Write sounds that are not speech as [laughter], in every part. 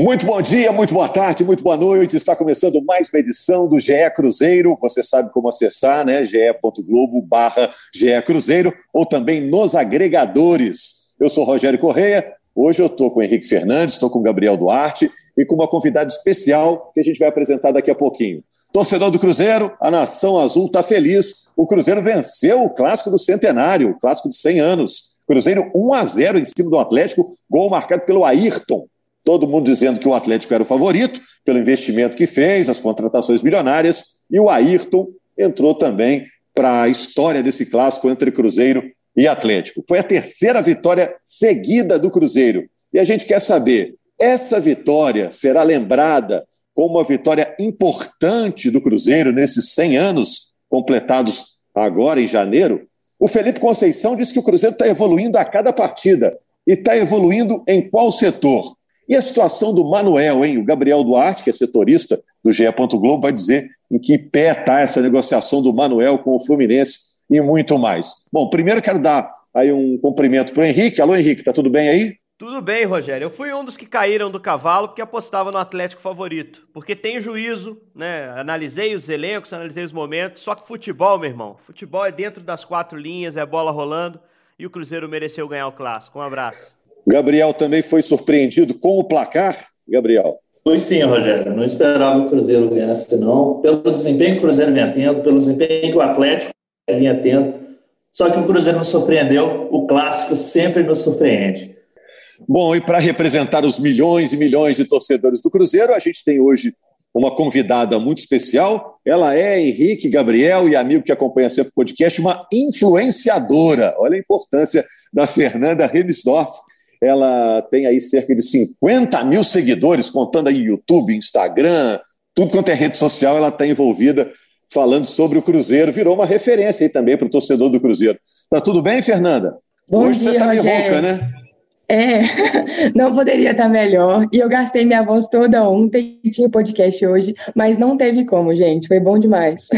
Muito bom dia, muito boa tarde, muito boa noite. Está começando mais uma edição do GE Cruzeiro. Você sabe como acessar, né? ge.globo barra GE Cruzeiro ou também nos agregadores. Eu sou Rogério Correia. Hoje eu estou com o Henrique Fernandes, estou com o Gabriel Duarte e com uma convidada especial que a gente vai apresentar daqui a pouquinho. Torcedor do Cruzeiro, a Nação Azul está feliz. O Cruzeiro venceu o clássico do centenário, o clássico de 100 anos. Cruzeiro 1 a 0 em cima do Atlético, gol marcado pelo Ayrton todo mundo dizendo que o Atlético era o favorito, pelo investimento que fez, as contratações milionárias, e o Ayrton entrou também para a história desse clássico entre Cruzeiro e Atlético. Foi a terceira vitória seguida do Cruzeiro. E a gente quer saber: essa vitória será lembrada como uma vitória importante do Cruzeiro nesses 100 anos completados agora em janeiro? O Felipe Conceição disse que o Cruzeiro está evoluindo a cada partida. E está evoluindo em qual setor? E a situação do Manuel, hein? O Gabriel Duarte, que é setorista do GE. Globo, vai dizer em que pé está essa negociação do Manuel com o Fluminense e muito mais. Bom, primeiro quero dar aí um cumprimento para o Henrique. Alô, Henrique, tá tudo bem aí? Tudo bem, Rogério. Eu fui um dos que caíram do cavalo porque apostava no Atlético favorito. Porque tem juízo, né? Analisei os elencos, analisei os momentos. Só que futebol, meu irmão, futebol é dentro das quatro linhas, é bola rolando. E o Cruzeiro mereceu ganhar o clássico. Um abraço. Gabriel também foi surpreendido com o placar, Gabriel? Foi sim, Rogério. Não esperava o Cruzeiro ganhasse, não. Pelo desempenho que o Cruzeiro vinha tendo, pelo desempenho que o Atlético vinha tendo. Só que o Cruzeiro nos surpreendeu, o clássico sempre nos surpreende. Bom, e para representar os milhões e milhões de torcedores do Cruzeiro, a gente tem hoje uma convidada muito especial. Ela é Henrique Gabriel e amigo que acompanha sempre o podcast, uma influenciadora. Olha a importância da Fernanda Remisdorf ela tem aí cerca de 50 mil seguidores, contando aí YouTube, Instagram, tudo quanto é rede social, ela está envolvida falando sobre o Cruzeiro. Virou uma referência aí também para o torcedor do Cruzeiro. Tá tudo bem, Fernanda? Bom Hoje dia, você está meio rouca, né? É, [laughs] não poderia estar tá melhor. E eu gastei minha voz toda ontem, tinha podcast hoje, mas não teve como, gente. Foi bom demais.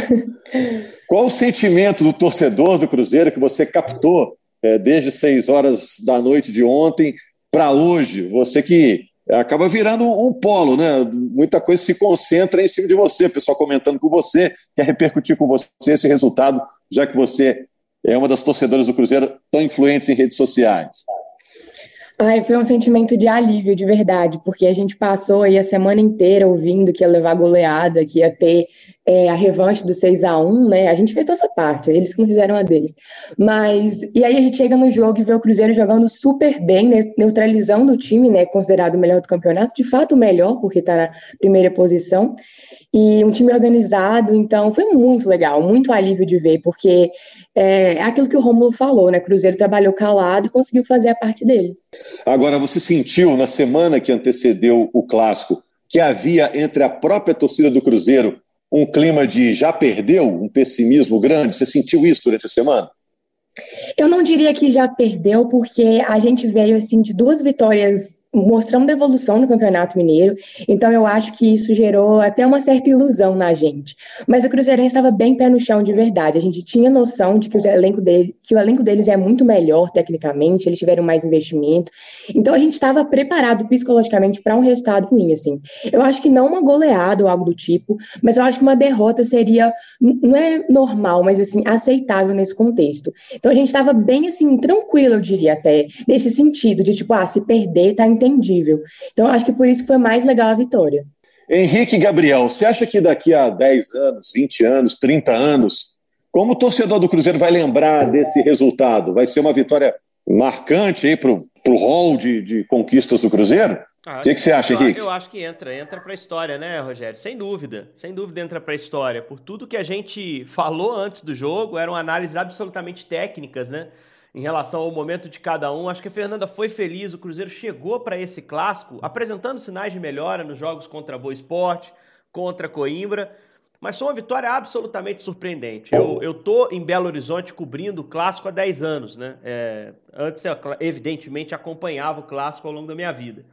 [laughs] Qual o sentimento do torcedor do Cruzeiro que você captou é, desde 6 horas da noite de ontem para hoje. Você que acaba virando um polo, né? Muita coisa se concentra em cima de você, pessoal comentando com você, quer repercutir com você esse resultado, já que você é uma das torcedoras do Cruzeiro tão influentes em redes sociais. Ai, foi um sentimento de alívio, de verdade, porque a gente passou aí a semana inteira ouvindo que ia levar goleada, que ia ter é, a revanche do 6 a 1 né? A gente fez toda essa parte, eles que não fizeram a deles. Mas, e aí a gente chega no jogo e vê o Cruzeiro jogando super bem, né? neutralizando o time, né? Considerado o melhor do campeonato, de fato o melhor, porque está na primeira posição e um time organizado, então foi muito legal, muito alívio de ver, porque é, é aquilo que o Romulo falou, né? Cruzeiro trabalhou calado e conseguiu fazer a parte dele. Agora, você sentiu na semana que antecedeu o clássico que havia entre a própria torcida do Cruzeiro um clima de já perdeu, um pessimismo grande? Você sentiu isso durante a semana? Eu não diria que já perdeu, porque a gente veio assim de duas vitórias mostrando evolução no Campeonato Mineiro, então eu acho que isso gerou até uma certa ilusão na gente. Mas o Cruzeirense estava bem pé no chão de verdade. A gente tinha noção de que o elenco, dele, que o elenco deles é muito melhor tecnicamente, eles tiveram mais investimento. Então a gente estava preparado psicologicamente para um resultado ruim, assim. Eu acho que não uma goleada ou algo do tipo, mas eu acho que uma derrota seria não é normal, mas assim aceitável nesse contexto. Então a gente estava bem assim tranquilo, eu diria até, nesse sentido de tipo, ah, se perder tá entendível. Então, acho que por isso que foi mais legal a vitória. Henrique Gabriel, você acha que daqui a 10 anos, 20 anos, 30 anos, como o torcedor do Cruzeiro vai lembrar desse resultado? Vai ser uma vitória marcante aí para o hall de, de conquistas do Cruzeiro? Ah, o que, que, você acha, Henrique? Eu acho que entra, entra para a história, né, Rogério? Sem dúvida, sem dúvida entra para a história. Por tudo que a gente falou antes do jogo, eram análises absolutamente técnicas, né? Em relação ao momento de cada um. Acho que a Fernanda foi feliz, o Cruzeiro chegou para esse clássico apresentando sinais de melhora nos jogos contra Boa Esporte, contra Coimbra, mas foi uma vitória absolutamente surpreendente. Eu, eu tô em Belo Horizonte cobrindo o clássico há 10 anos, né? É, antes, eu, evidentemente, acompanhava o clássico ao longo da minha vida.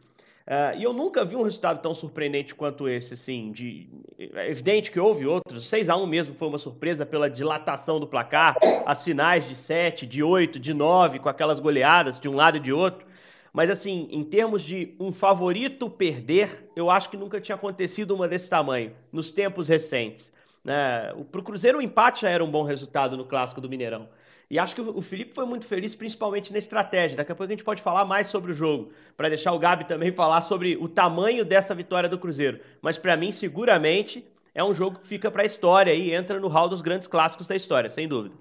Uh, e eu nunca vi um resultado tão surpreendente quanto esse, assim, de... É evidente que houve outros, 6 a 1 mesmo foi uma surpresa pela dilatação do placar, as finais de 7, de 8, de 9, com aquelas goleadas de um lado e de outro, Mas assim, em termos de um favorito perder, eu acho que nunca tinha acontecido uma desse tamanho nos tempos recentes. Né? Para o Cruzeiro, o empate já era um bom resultado no clássico do Mineirão. E acho que o Felipe foi muito feliz, principalmente na estratégia. Daqui a pouco a gente pode falar mais sobre o jogo, para deixar o Gabi também falar sobre o tamanho dessa vitória do Cruzeiro. Mas para mim, seguramente, é um jogo que fica para a história e entra no hall dos grandes clássicos da história, sem dúvida.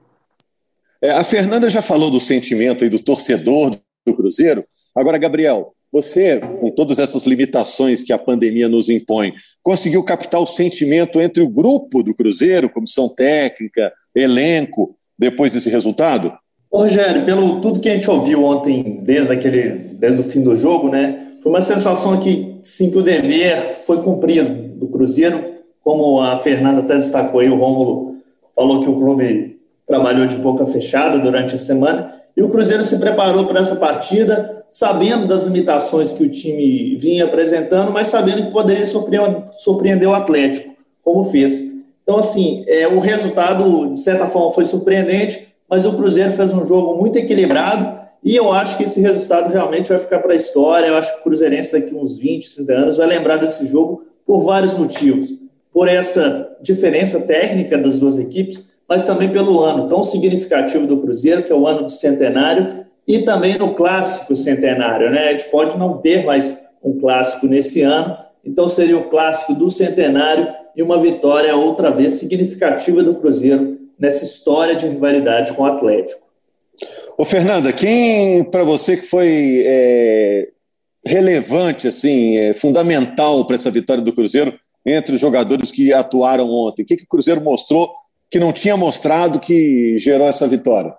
É, a Fernanda já falou do sentimento aí do torcedor do Cruzeiro. Agora, Gabriel, você, com todas essas limitações que a pandemia nos impõe, conseguiu captar o sentimento entre o grupo do Cruzeiro, comissão técnica, elenco, depois desse resultado? Ô, Rogério, pelo tudo que a gente ouviu ontem, desde, aquele, desde o fim do jogo, né, foi uma sensação que, sim, que o dever foi cumprido do Cruzeiro, como a Fernanda até destacou aí, o Rômulo falou que o clube trabalhou de boca fechada durante a semana, e o Cruzeiro se preparou para essa partida, sabendo das limitações que o time vinha apresentando, mas sabendo que poderia surpreender o Atlético, como fez. Então, assim, é, o resultado, de certa forma, foi surpreendente, mas o Cruzeiro fez um jogo muito equilibrado e eu acho que esse resultado realmente vai ficar para a história. Eu acho que o Cruzeirense, daqui uns 20, 30 anos, vai lembrar desse jogo por vários motivos. Por essa diferença técnica das duas equipes, mas também pelo ano tão significativo do Cruzeiro, que é o ano do centenário, e também no clássico centenário. Né? A gente pode não ter mais um clássico nesse ano, então seria o clássico do centenário e uma vitória outra vez significativa do Cruzeiro nessa história de rivalidade com o Atlético. Ô Fernanda, quem para você que foi é, relevante, assim, é, fundamental para essa vitória do Cruzeiro entre os jogadores que atuaram ontem? O que, que o Cruzeiro mostrou que não tinha mostrado que gerou essa vitória?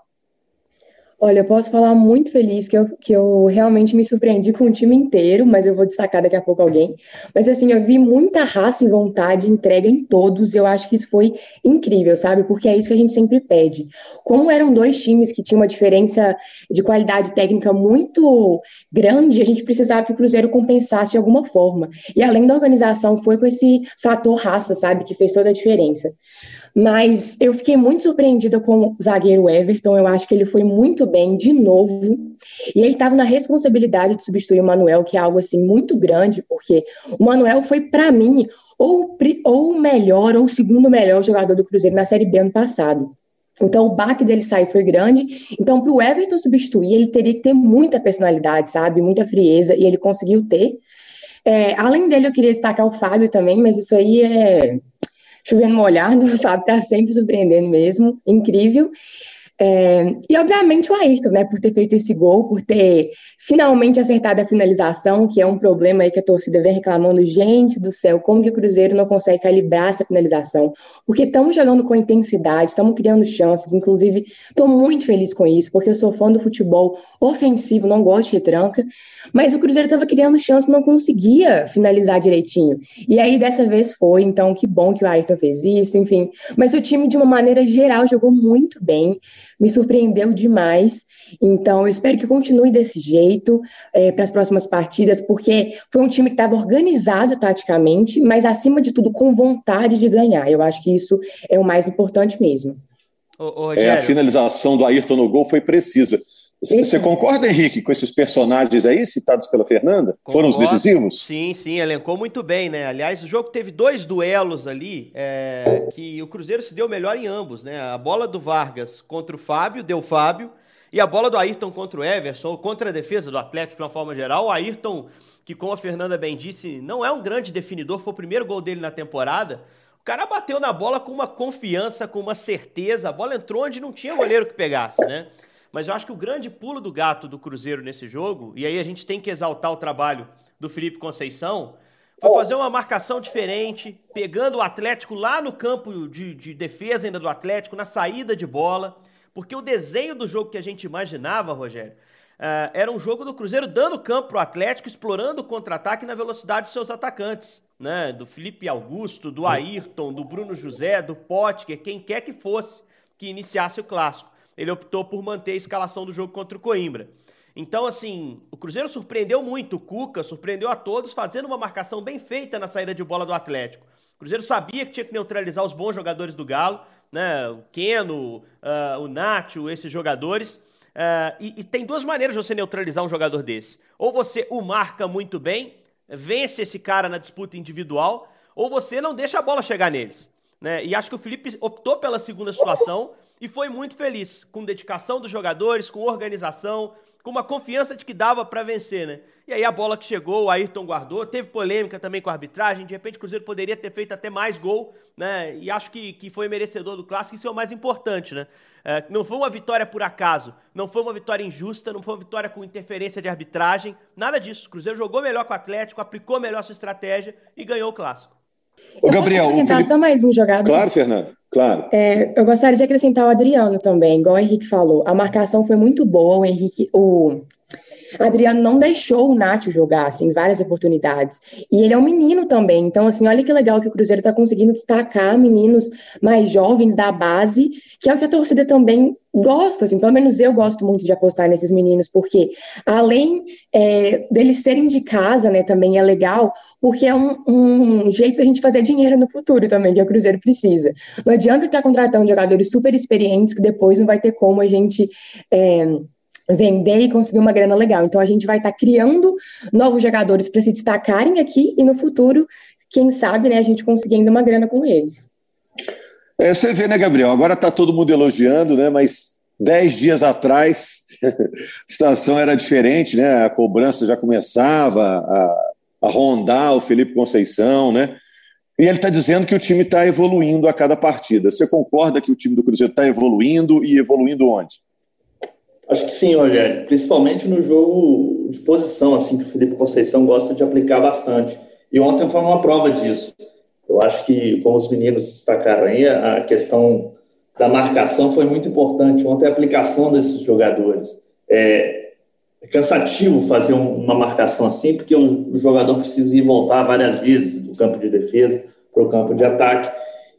Olha, eu posso falar muito feliz que eu, que eu realmente me surpreendi com o time inteiro, mas eu vou destacar daqui a pouco alguém. Mas assim, eu vi muita raça e vontade, entrega em todos, e eu acho que isso foi incrível, sabe? Porque é isso que a gente sempre pede. Como eram dois times que tinham uma diferença de qualidade técnica muito grande, a gente precisava que o Cruzeiro compensasse de alguma forma. E além da organização, foi com esse fator raça, sabe? Que fez toda a diferença. Mas eu fiquei muito surpreendida com o zagueiro Everton. Eu acho que ele foi muito bem de novo. E ele estava na responsabilidade de substituir o Manuel, que é algo assim muito grande, porque o Manuel foi, para mim, ou, o melhor ou o segundo melhor jogador do Cruzeiro na Série B ano passado. Então, o baque dele sair foi grande. Então, para o Everton substituir, ele teria que ter muita personalidade, sabe? Muita frieza, e ele conseguiu ter. É, além dele, eu queria destacar o Fábio também, mas isso aí é chovendo molhado, o [laughs] Fábio está sempre surpreendendo mesmo, incrível. É, e obviamente o Ayrton, né, por ter feito esse gol, por ter finalmente acertado a finalização, que é um problema aí que a torcida vem reclamando, gente do céu, como que o Cruzeiro não consegue calibrar essa finalização? Porque estamos jogando com intensidade, estamos criando chances, inclusive estou muito feliz com isso, porque eu sou fã do futebol ofensivo, não gosto de retranca, mas o Cruzeiro estava criando chances, não conseguia finalizar direitinho. E aí dessa vez foi, então que bom que o Ayrton fez isso, enfim. Mas o time, de uma maneira geral, jogou muito bem me surpreendeu demais. Então, eu espero que continue desse jeito é, para as próximas partidas, porque foi um time que estava organizado taticamente, mas acima de tudo com vontade de ganhar. Eu acho que isso é o mais importante mesmo. Ô, ô, é, a finalização do Ayrton no gol foi precisa. Você concorda, Henrique, com esses personagens aí citados pela Fernanda? Concordo. Foram os decisivos? Sim, sim, elencou muito bem, né? Aliás, o jogo teve dois duelos ali é, que o Cruzeiro se deu melhor em ambos, né? A bola do Vargas contra o Fábio, deu Fábio, e a bola do Ayrton contra o Everson, contra a defesa do Atlético de uma forma geral. O Ayrton, que como a Fernanda bem disse, não é um grande definidor, foi o primeiro gol dele na temporada. O cara bateu na bola com uma confiança, com uma certeza. A bola entrou onde não tinha goleiro que pegasse, né? Mas eu acho que o grande pulo do gato do Cruzeiro nesse jogo, e aí a gente tem que exaltar o trabalho do Felipe Conceição, foi fazer uma marcação diferente, pegando o Atlético lá no campo de, de defesa ainda do Atlético, na saída de bola, porque o desenho do jogo que a gente imaginava, Rogério, uh, era um jogo do Cruzeiro dando campo para o Atlético, explorando o contra-ataque na velocidade de seus atacantes, né? Do Felipe Augusto, do Ayrton, do Bruno José, do Potker, quem quer que fosse que iniciasse o clássico ele optou por manter a escalação do jogo contra o Coimbra. Então, assim, o Cruzeiro surpreendeu muito, o Cuca surpreendeu a todos, fazendo uma marcação bem feita na saída de bola do Atlético. O Cruzeiro sabia que tinha que neutralizar os bons jogadores do Galo, né? O Keno, uh, o Nacho, esses jogadores. Uh, e, e, tem duas maneiras de você neutralizar um jogador desse. Ou você o marca muito bem, vence esse cara na disputa individual, ou você não deixa a bola chegar neles. Né? E acho que o Felipe optou pela segunda situação e foi muito feliz, com dedicação dos jogadores, com organização, com uma confiança de que dava para vencer, né? E aí a bola que chegou, o Ayrton guardou, teve polêmica também com a arbitragem, de repente o Cruzeiro poderia ter feito até mais gol, né? E acho que, que foi merecedor do clássico, isso é o mais importante, né? É, não foi uma vitória por acaso, não foi uma vitória injusta, não foi uma vitória com interferência de arbitragem, nada disso. O Cruzeiro jogou melhor com o Atlético, aplicou melhor sua estratégia e ganhou o clássico. Ô, Gabriel, eu posso acrescentar Felipe... só mais um jogador? Claro, Fernando, claro. É, eu gostaria de acrescentar o Adriano também, igual o Henrique falou. A marcação foi muito boa, o Henrique, o Adriano não deixou o Nacho jogar, assim, várias oportunidades. E ele é um menino também. Então, assim, olha que legal que o Cruzeiro está conseguindo destacar meninos mais jovens da base, que é o que a torcida também gosta, assim, pelo menos eu gosto muito de apostar nesses meninos, porque além é, deles serem de casa, né, também é legal, porque é um, um jeito da gente fazer dinheiro no futuro também, que o Cruzeiro precisa. Não adianta ficar contratando jogadores super experientes que depois não vai ter como a gente. É, vender e conseguir uma grana legal. Então a gente vai estar tá criando novos jogadores para se destacarem aqui e no futuro, quem sabe, né, a gente conseguir ainda uma grana com eles. É, você vê, né, Gabriel? Agora está todo mundo elogiando, né? Mas dez dias atrás [laughs] a situação era diferente, né? A cobrança já começava a, a rondar o Felipe Conceição, né? E ele está dizendo que o time está evoluindo a cada partida. Você concorda que o time do Cruzeiro está evoluindo e evoluindo onde? Acho que sim, Rogério. Principalmente no jogo de posição, assim, que o Felipe Conceição gosta de aplicar bastante. E ontem foi uma prova disso. Eu acho que, como os meninos destacaram aí, a questão da marcação foi muito importante. Ontem a aplicação desses jogadores. É, é cansativo fazer uma marcação assim, porque o jogador precisa ir voltar várias vezes do campo de defesa para o campo de ataque.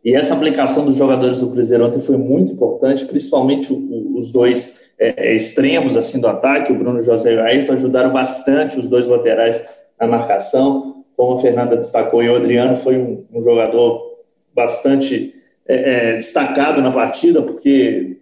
E essa aplicação dos jogadores do Cruzeiro ontem foi muito importante, principalmente os dois é, é, extremos assim do ataque, o Bruno José e o Ayrton ajudaram bastante os dois laterais na marcação. Como a Fernanda destacou, e o Adriano foi um, um jogador bastante é, é, destacado na partida, porque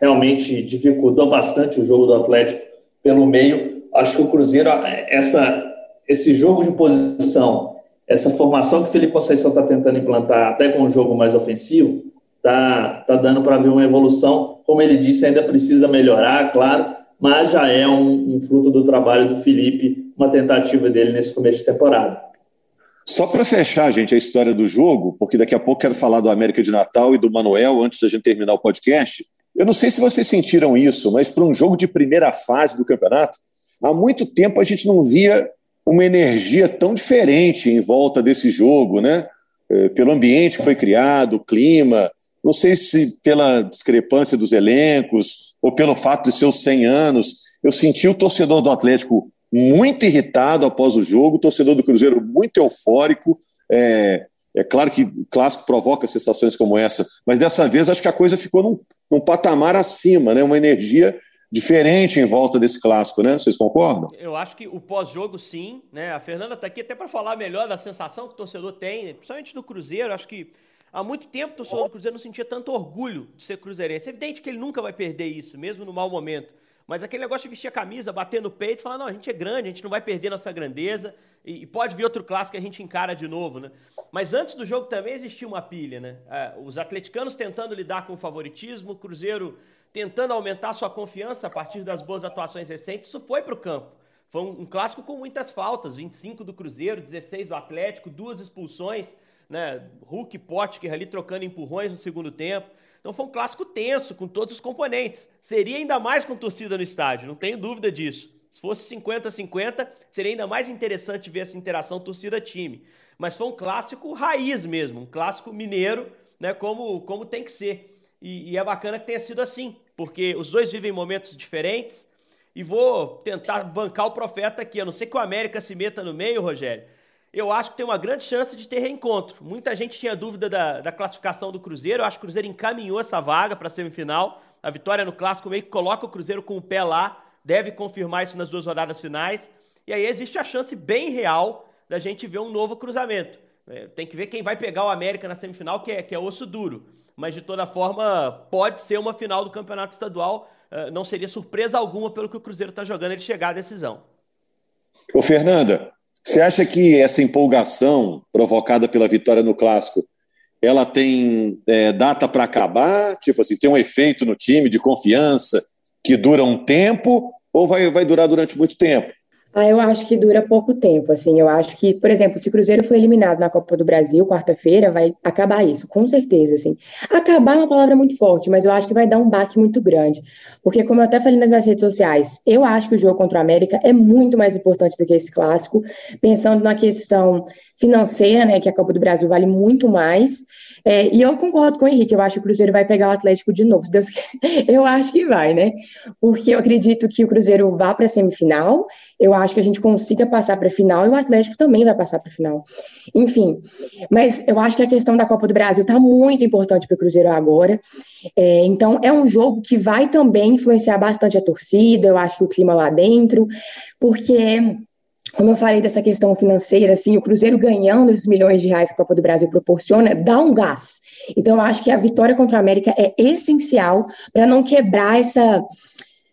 realmente dificultou bastante o jogo do Atlético pelo meio. Acho que o Cruzeiro, essa, esse jogo de posição, essa formação que o Felipe Conceição está tentando implantar, até com um jogo mais ofensivo, tá, tá dando para ver uma evolução. Como ele disse, ainda precisa melhorar, claro, mas já é um, um fruto do trabalho do Felipe, uma tentativa dele nesse começo de temporada. Só para fechar, gente, a história do jogo, porque daqui a pouco quero falar do América de Natal e do Manuel antes da gente terminar o podcast. Eu não sei se vocês sentiram isso, mas para um jogo de primeira fase do campeonato, há muito tempo a gente não via uma energia tão diferente em volta desse jogo, né? É, pelo ambiente que foi criado, o clima, não sei se pela discrepância dos elencos ou pelo fato de ser os 100 anos, eu senti o torcedor do Atlético muito irritado após o jogo, o torcedor do Cruzeiro muito eufórico. É, é claro que o clássico provoca sensações como essa, mas dessa vez acho que a coisa ficou num, num patamar acima, né? uma energia diferente em volta desse clássico, né? Vocês concordam? Eu acho que o pós-jogo, sim. Né? A Fernanda está aqui até para falar melhor da sensação que o torcedor tem, principalmente do Cruzeiro. Acho que Há muito tempo o torcedor do Cruzeiro não sentia tanto orgulho de ser cruzeirense. É evidente que ele nunca vai perder isso, mesmo no mau momento. Mas aquele negócio de vestir a camisa, bater no peito falar, não, a gente é grande, a gente não vai perder nossa grandeza. E, e pode vir outro clássico que a gente encara de novo, né? Mas antes do jogo também existia uma pilha, né? É, os atleticanos tentando lidar com o favoritismo, o Cruzeiro tentando aumentar sua confiança a partir das boas atuações recentes. Isso foi para o campo. Foi um, um clássico com muitas faltas, 25 do Cruzeiro, 16 do Atlético, duas expulsões né? Hulk e Potker ali trocando empurrões no segundo tempo. Então foi um clássico tenso, com todos os componentes. Seria ainda mais com torcida no estádio, não tenho dúvida disso. Se fosse 50-50, seria ainda mais interessante ver essa interação torcida-time. Mas foi um clássico raiz mesmo, um clássico mineiro, né? Como, como tem que ser. E, e é bacana que tenha sido assim, porque os dois vivem momentos diferentes. E vou tentar bancar o profeta aqui. A não ser que o América se meta no meio, Rogério eu acho que tem uma grande chance de ter reencontro. Muita gente tinha dúvida da, da classificação do Cruzeiro. Eu acho que o Cruzeiro encaminhou essa vaga para a semifinal. A vitória no clássico meio que coloca o Cruzeiro com o pé lá. Deve confirmar isso nas duas rodadas finais. E aí existe a chance bem real da gente ver um novo cruzamento. É, tem que ver quem vai pegar o América na semifinal, que é, que é osso duro. Mas de toda forma, pode ser uma final do campeonato estadual uh, não seria surpresa alguma pelo que o Cruzeiro está jogando ele chegar à decisão. Ô, Fernanda, você acha que essa empolgação provocada pela vitória no Clássico ela tem é, data para acabar? Tipo assim, tem um efeito no time de confiança que dura um tempo ou vai, vai durar durante muito tempo? Ah, eu acho que dura pouco tempo, assim, eu acho que, por exemplo, se o Cruzeiro foi eliminado na Copa do Brasil, quarta-feira, vai acabar isso, com certeza, assim. Acabar é uma palavra muito forte, mas eu acho que vai dar um baque muito grande, porque como eu até falei nas minhas redes sociais, eu acho que o jogo contra o América é muito mais importante do que esse clássico, pensando na questão financeira, né, que a Copa do Brasil vale muito mais, é, e eu concordo com o Henrique, eu acho que o Cruzeiro vai pegar o Atlético de novo, se Deus [laughs] Eu acho que vai, né? Porque eu acredito que o Cruzeiro vá para a semifinal, eu acho que a gente consiga passar para a final e o Atlético também vai passar para a final. Enfim, mas eu acho que a questão da Copa do Brasil está muito importante para o Cruzeiro agora. É, então, é um jogo que vai também influenciar bastante a torcida, eu acho que o clima lá dentro, porque como eu falei dessa questão financeira, assim, o Cruzeiro ganhando esses milhões de reais que a Copa do Brasil proporciona, dá um gás. Então, eu acho que a vitória contra a América é essencial para não quebrar essa,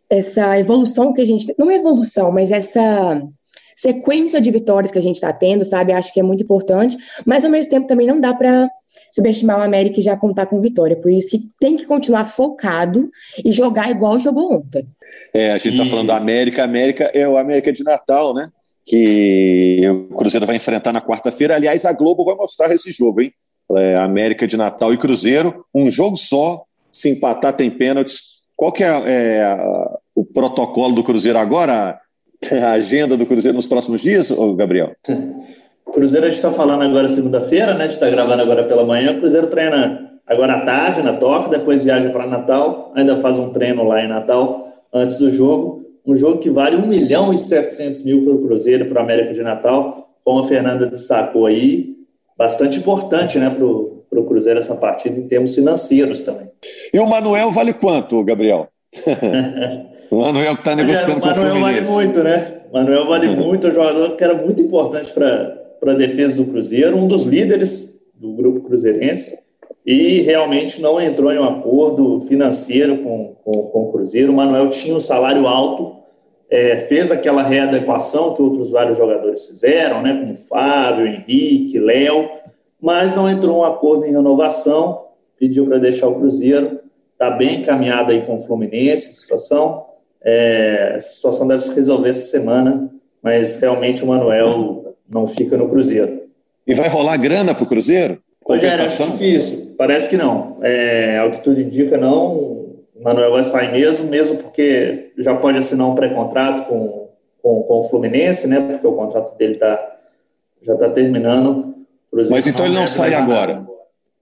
essa evolução que a gente. Não é evolução, mas essa sequência de vitórias que a gente está tendo, sabe? Acho que é muito importante, mas ao mesmo tempo também não dá para subestimar o América e já contar com vitória. Por isso que tem que continuar focado e jogar igual jogou ontem. É, a gente está falando da América, América é o América de Natal, né? Que o Cruzeiro vai enfrentar na quarta-feira. Aliás, a Globo vai mostrar esse jogo, hein? É, América de Natal e Cruzeiro, um jogo só, se empatar tem pênaltis. Qual que é, é o protocolo do Cruzeiro agora? A agenda do Cruzeiro nos próximos dias, Gabriel? [laughs] Cruzeiro a gente está falando agora segunda-feira, né? A gente está gravando agora pela manhã. O Cruzeiro treina agora à tarde na Toca, depois viaja para Natal, ainda faz um treino lá em Natal antes do jogo um jogo que vale 1 milhão e 700 mil para o Cruzeiro, para o América de Natal, como a Fernanda destacou aí, bastante importante né, para o Cruzeiro essa partida em termos financeiros também. E o Manuel vale quanto, Gabriel? [laughs] o Manuel que está negociando com o Fluminense. Manuel vale muito, né? Manuel vale [laughs] muito, é um jogador que era muito importante para a defesa do Cruzeiro, um dos líderes do grupo cruzeirense, e realmente não entrou em um acordo financeiro com, com, com o Cruzeiro. O Manuel tinha um salário alto, é, fez aquela readequação que outros vários jogadores fizeram, né, como Fábio, Henrique, Léo, mas não entrou um acordo em renovação, pediu para deixar o Cruzeiro. Está bem encaminhada aí com o Fluminense a situação. É, situação deve se resolver essa semana, mas realmente o Manuel não fica no Cruzeiro. E vai rolar grana para o Cruzeiro? Rogério, é difícil. Parece que não. É, ao que tudo indica, não. O Manuel vai sair mesmo, mesmo porque já pode assinar um pré-contrato com, com, com, o Fluminense, né? Porque o contrato dele tá, já está terminando. Mas então ele não sai agora?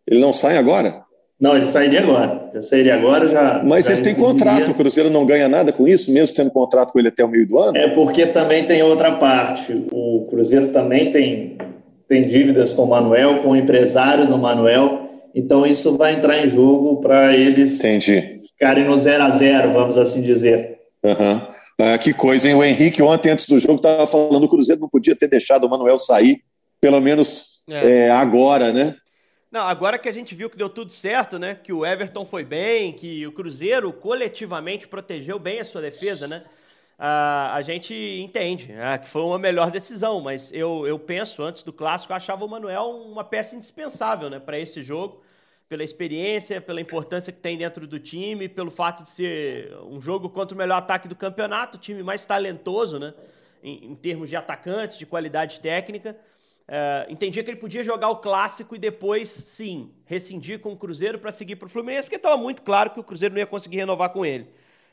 Ele não sai agora? Não, ele sairia agora. Eu sairia agora já. Mas já ele tem contrato, o Cruzeiro não ganha nada com isso, mesmo tendo contrato com ele até o meio do ano? É porque também tem outra parte. O Cruzeiro também tem tem dívidas com o Manuel, com o empresário do Manuel. Então isso vai entrar em jogo para eles Entendi. ficarem no 0 a 0 vamos assim dizer. Uhum. Ah, que coisa, hein? O Henrique, ontem, antes do jogo, estava falando que o Cruzeiro não podia ter deixado o Manuel sair, pelo menos é. É, agora, né? Não, agora que a gente viu que deu tudo certo, né? Que o Everton foi bem, que o Cruzeiro coletivamente protegeu bem a sua defesa, né? A, gente entende né, que foi uma melhor decisão, mas eu, eu penso, antes do clássico, eu achava o Manuel uma peça indispensável né, para esse jogo, pela experiência, pela importância que tem dentro do time, pelo fato de ser um jogo contra o melhor ataque do campeonato, o time mais talentoso né, em, em termos de atacantes, de qualidade técnica. Uh, entendia que ele podia jogar o clássico e depois, sim, rescindir com o Cruzeiro para seguir para o Fluminense, porque estava muito claro que o Cruzeiro não ia conseguir renovar com ele.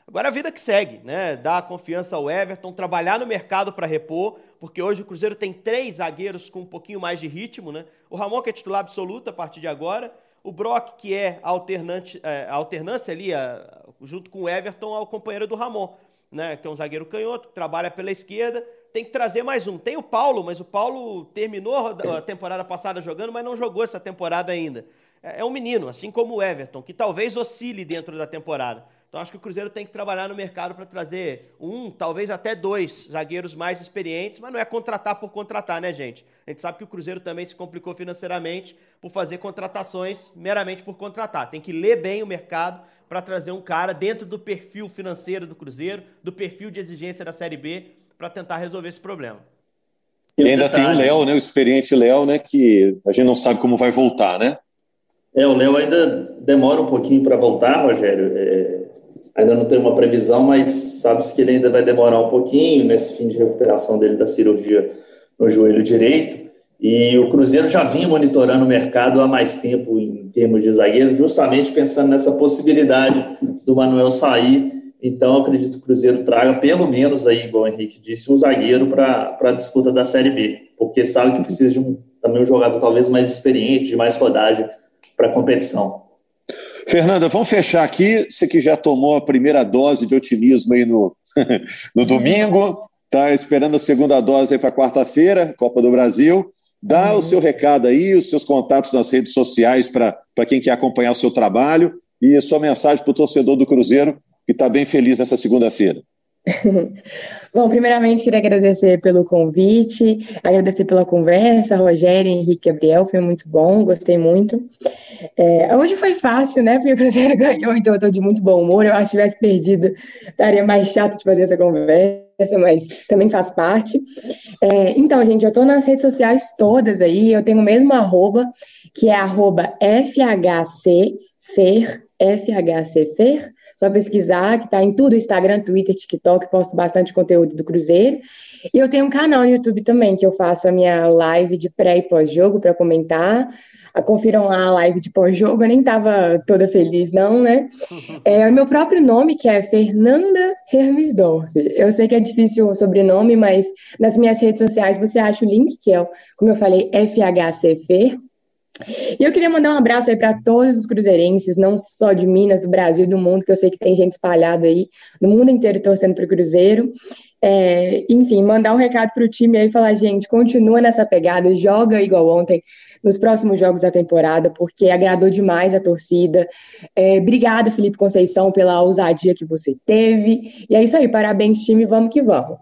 Agora a vida que segue, né? Dar confiança ao Everton, trabalhar no mercado para repor, porque hoje o Cruzeiro tem três zagueiros com um pouquinho mais de ritmo, né? O Ramon, que é titular absoluto a partir de agora, o Brock, que é alternante, é, alternância ali, a, junto com o Everton, ao companheiro do Ramon, né? Que é um zagueiro canhoto, que trabalha pela esquerda. Tem que trazer mais um. Tem o Paulo, mas o Paulo terminou a temporada passada jogando, mas não jogou essa temporada ainda. É, é um menino, assim como o Everton, que talvez oscile dentro da temporada. Então acho que o Cruzeiro tem que trabalhar no mercado para trazer um, talvez até dois zagueiros mais experientes, mas não é contratar por contratar, né, gente? A gente sabe que o Cruzeiro também se complicou financeiramente por fazer contratações meramente por contratar. Tem que ler bem o mercado para trazer um cara dentro do perfil financeiro do Cruzeiro, do perfil de exigência da Série B, para tentar resolver esse problema. E ainda tem o Léo, né, o experiente Léo, né, que a gente não sabe como vai voltar, né? É, o Léo ainda demora um pouquinho para voltar, Rogério. É, ainda não tem uma previsão, mas sabe-se que ele ainda vai demorar um pouquinho nesse fim de recuperação dele da cirurgia no joelho direito. E o Cruzeiro já vinha monitorando o mercado há mais tempo em termos de zagueiro, justamente pensando nessa possibilidade do Manuel sair. Então, acredito que o Cruzeiro traga, pelo menos, aí, igual o Henrique disse, um zagueiro para a disputa da Série B, porque sabe que precisa de um, também um jogador talvez mais experiente, de mais rodagem para a competição. Fernanda, vamos fechar aqui. Você que já tomou a primeira dose de otimismo aí no, [laughs] no domingo, está esperando a segunda dose para quarta-feira, Copa do Brasil. Dá uhum. o seu recado aí, os seus contatos nas redes sociais para quem quer acompanhar o seu trabalho e a sua mensagem para o torcedor do Cruzeiro que está bem feliz nessa segunda-feira. [laughs] Bom, primeiramente queria agradecer pelo convite, agradecer pela conversa, Rogério, Henrique Gabriel, foi muito bom, gostei muito. É, hoje foi fácil, né? Porque o Cruzeiro [laughs] ganhou, então eu estou de muito bom humor. Eu acho que tivesse perdido, estaria mais chato de fazer essa conversa, mas também faz parte. É, então, gente, eu estou nas redes sociais todas aí, eu tenho o mesmo arroba, que é arroba FHCFer, FHCFer, só pesquisar, que está em tudo, Instagram, Twitter, TikTok, posto bastante conteúdo do Cruzeiro. E eu tenho um canal no YouTube também, que eu faço a minha live de pré e pós-jogo para comentar. Ah, confiram lá a live de pós-jogo, eu nem estava toda feliz, não, né? [laughs] É o meu próprio nome, que é Fernanda Hermesdorf. Eu sei que é difícil o sobrenome, mas nas minhas redes sociais você acha o link, que é, como eu falei, FHCFer, e eu queria mandar um abraço aí para todos os cruzeirenses, não só de Minas, do Brasil, do mundo, que eu sei que tem gente espalhada aí, do mundo inteiro torcendo para o Cruzeiro. É, enfim, mandar um recado para o time aí e falar, gente, continua nessa pegada, joga igual ontem nos próximos jogos da temporada, porque agradou demais a torcida. É, obrigada, Felipe Conceição, pela ousadia que você teve. E é isso aí, parabéns, time, vamos que vamos.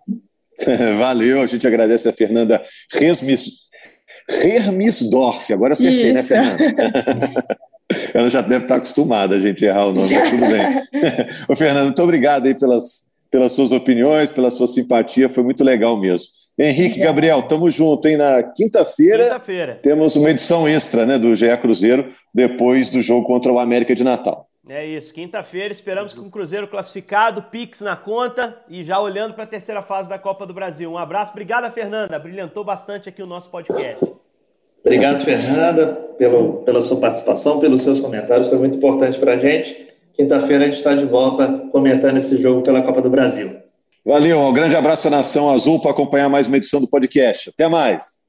[laughs] Valeu, a gente agradece a Fernanda Resmis Hermisdorf, agora acertei, né, Isso. né, Fernanda? [laughs] Ela já deve estar acostumada a gente errar o nome, mas tudo bem. [laughs] Ô, Fernando, muito obrigado aí pelas, pelas suas opiniões, pela sua simpatia, foi muito legal mesmo. Henrique, Gabriel, tamo junto, hein? Na quinta-feira quinta temos uma edição extra né, do GE Cruzeiro, depois do jogo contra o América de Natal. É isso, quinta-feira esperamos com o Cruzeiro classificado, Pix na conta e já olhando para a terceira fase da Copa do Brasil. Um abraço, obrigada Fernanda, brilhantou bastante aqui o nosso podcast. Obrigado, Fernanda, pelo, pela sua participação, pelos seus comentários, foi muito importante para a gente. Quinta-feira a gente está de volta comentando esse jogo pela Copa do Brasil. Valeu, um grande abraço à Nação Azul para acompanhar mais uma edição do podcast. Até mais.